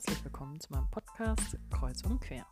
herzlich willkommen zu meinem Podcast Kreuz und Quer.